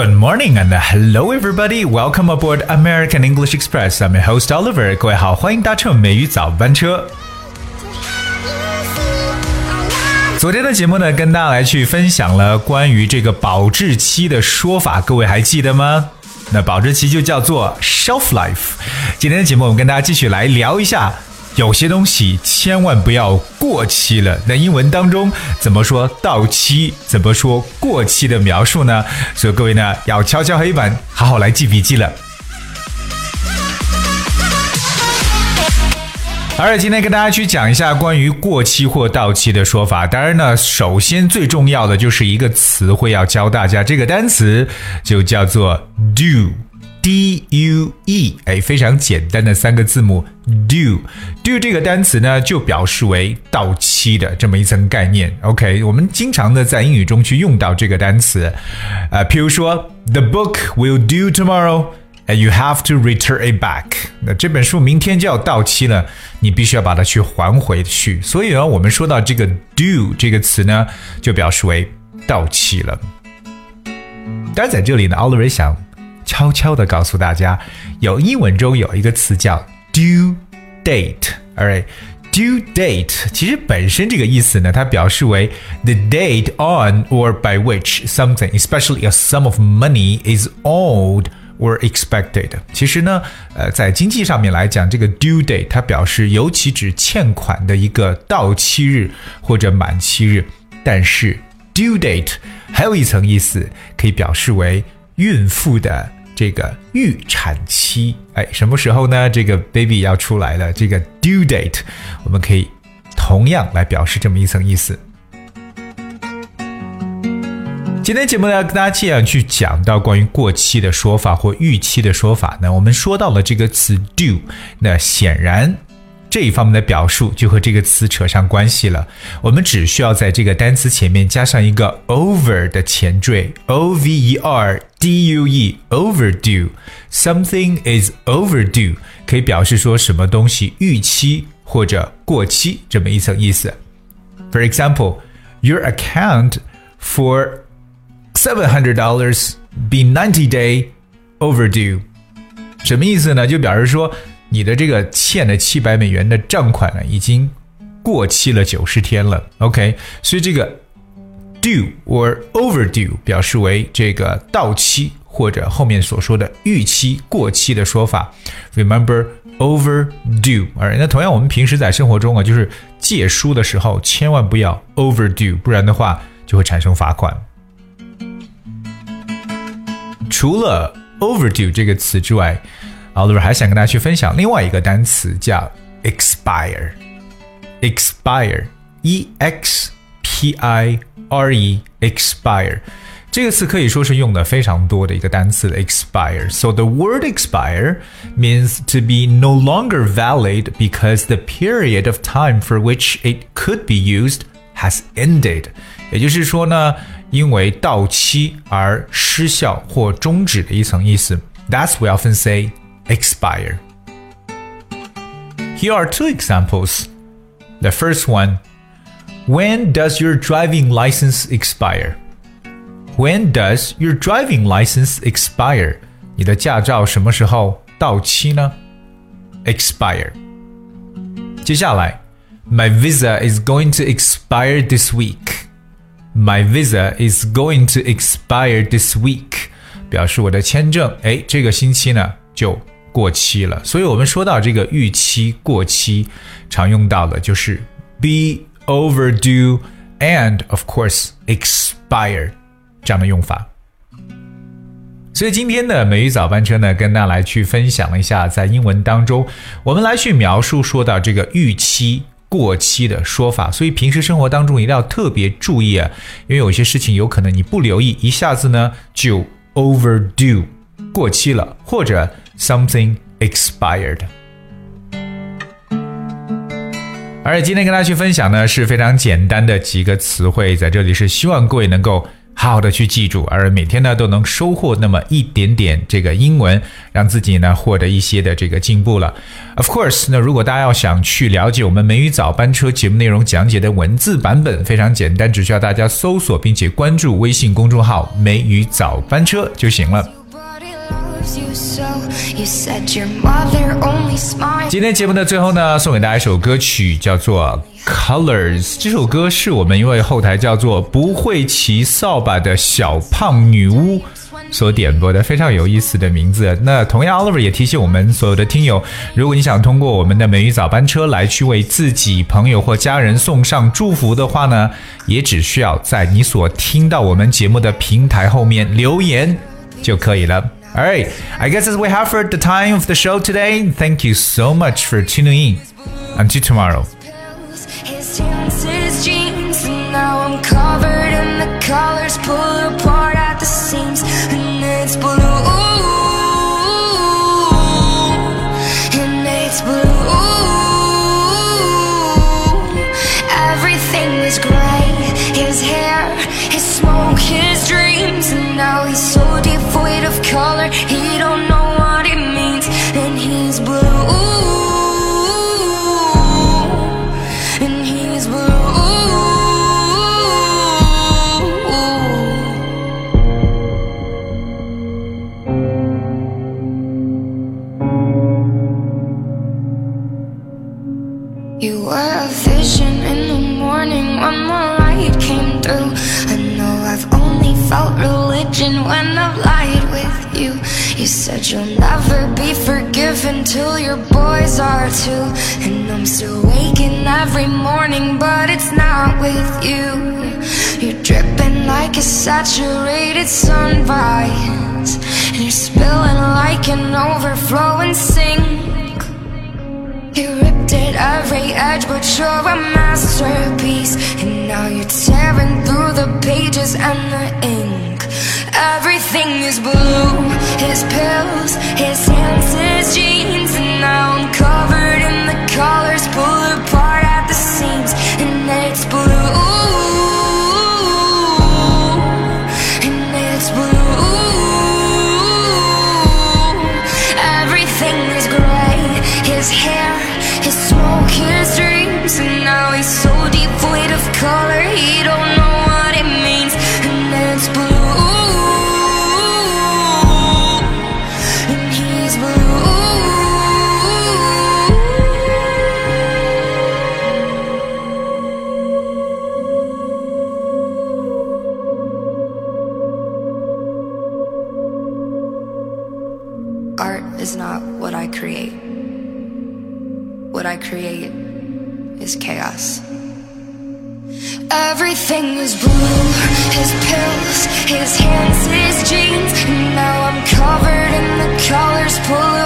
Good morning and hello everybody. Welcome aboard American English Express. I'm your host Oliver. 各位好，欢迎搭乘美语早班车。昨天的节目呢，跟大家来去分享了关于这个保质期的说法，各位还记得吗？那保质期就叫做 shelf life。今天的节目，我们跟大家继续来聊一下。有些东西千万不要过期了。那英文当中怎么说到期？怎么说过期的描述呢？所以各位呢要敲敲黑板，好好来记笔记了。而今天跟大家去讲一下关于过期或到期的说法。当然呢，首先最重要的就是一个词汇要教大家，这个单词就叫做 do。D U E，哎，非常简单的三个字母 do，do 这个单词呢，就表示为到期的这么一层概念。OK，我们经常的在英语中去用到这个单词，呃，譬如说，The book will do tomorrow，and you have to return it back。那这本书明天就要到期了，你必须要把它去还回去。所以呢，我们说到这个 do 这个词呢，就表示为到期了。当然，在这里呢，Oliver 想。悄悄的告诉大家，有英文中有一个词叫 due date，alright，due date 其实本身这个意思呢，它表示为 the date on or by which something, especially a sum of money, is owed or expected。其实呢，呃，在经济上面来讲，这个 due date 它表示尤其指欠款的一个到期日或者满期日，但是 due date 还有一层意思，可以表示为孕妇的。这个预产期，哎，什么时候呢？这个 baby 要出来了，这个 due date，我们可以同样来表示这么一层意思。今天节目呢，跟大家这样去讲到关于过期的说法或预期的说法呢，我们说到了这个词 due，那显然。这一方面的表述就和这个词扯上关系了。我们只需要在这个单词前面加上一个 over 的前缀，o v e r d u e，overdue。Something is overdue 可以表示说什么东西逾期或者过期这么一层意思。For example, your account for seven hundred dollars be ninety day overdue。什么意思呢？就表示说。你的这个欠的七百美元的账款呢，已经过期了九十天了。OK，所以这个 Due or overdue 表示为这个到期或者后面所说的逾期、过期的说法。Remember overdue。而那同样，我们平时在生活中啊，就是借书的时候，千万不要 overdue，不然的话就会产生罚款。除了 overdue 这个词之外，Oliver 还想跟大家去分享另外一个单词，叫 expire。expire，e x p i r e，expire 这个词可以说是用的非常多的一个单词 expire。So the word expire means to be no longer valid because the period of time for which it could be used has ended。也就是说呢，因为到期而失效或终止的一层意思。That's we often say expire. Here are two examples. The first one When does your driving license expire? When does your driving license expire? 你的驾照什么时候到期呢？Expire。接下来，My visa is going to expire this week. My visa is going to expire this week，表示我的签证，哎，这个星期呢就过期了，所以我们说到这个逾期、过期，常用到的就是 be overdue and of course expire 这样的用法。所以今天的美语早班车呢，跟大家来去分享一下，在英文当中，我们来去描述说到这个逾期、过期的说法。所以平时生活当中一定要特别注意啊，因为有些事情有可能你不留意，一下子呢就 overdue 过期了，或者 something expired。而今天跟大家去分享呢是非常简单的几个词汇，在这里是希望各位能够好好的去记住，而每天呢都能收获那么一点点这个英文，让自己呢获得一些的这个进步了。Of course，那如果大家要想去了解我们美语早班车节目内容讲解的文字版本，非常简单，只需要大家搜索并且关注微信公众号“美语早班车”就行了。今天节目的最后呢，送给大家一首歌曲，叫做《Colors》。这首歌是我们一位后台叫做“不会骑扫把的小胖女巫”所点播的，非常有意思的名字。那同样，Oliver 也提醒我们所有的听友，如果你想通过我们的美语早班车来去为自己朋友或家人送上祝福的话呢，也只需要在你所听到我们节目的平台后面留言就可以了。All right, I guess as we have for the time of the show today, thank you so much for tuning in. Until tomorrow. now I'm covered in the colors, pull apart at the seams, said you'll never be forgiven till your boys are too. And I'm still waking every morning, but it's not with you. You're dripping like a saturated sunrise. And you're spilling like an overflowing sink. You ripped at every edge, but you're a masterpiece. And now you're tearing through the pages and the ink. Everything is blue. His pills, his hands, create is chaos. Everything is blue. His pills, his hands, his jeans. And now I'm covered in the colors, pull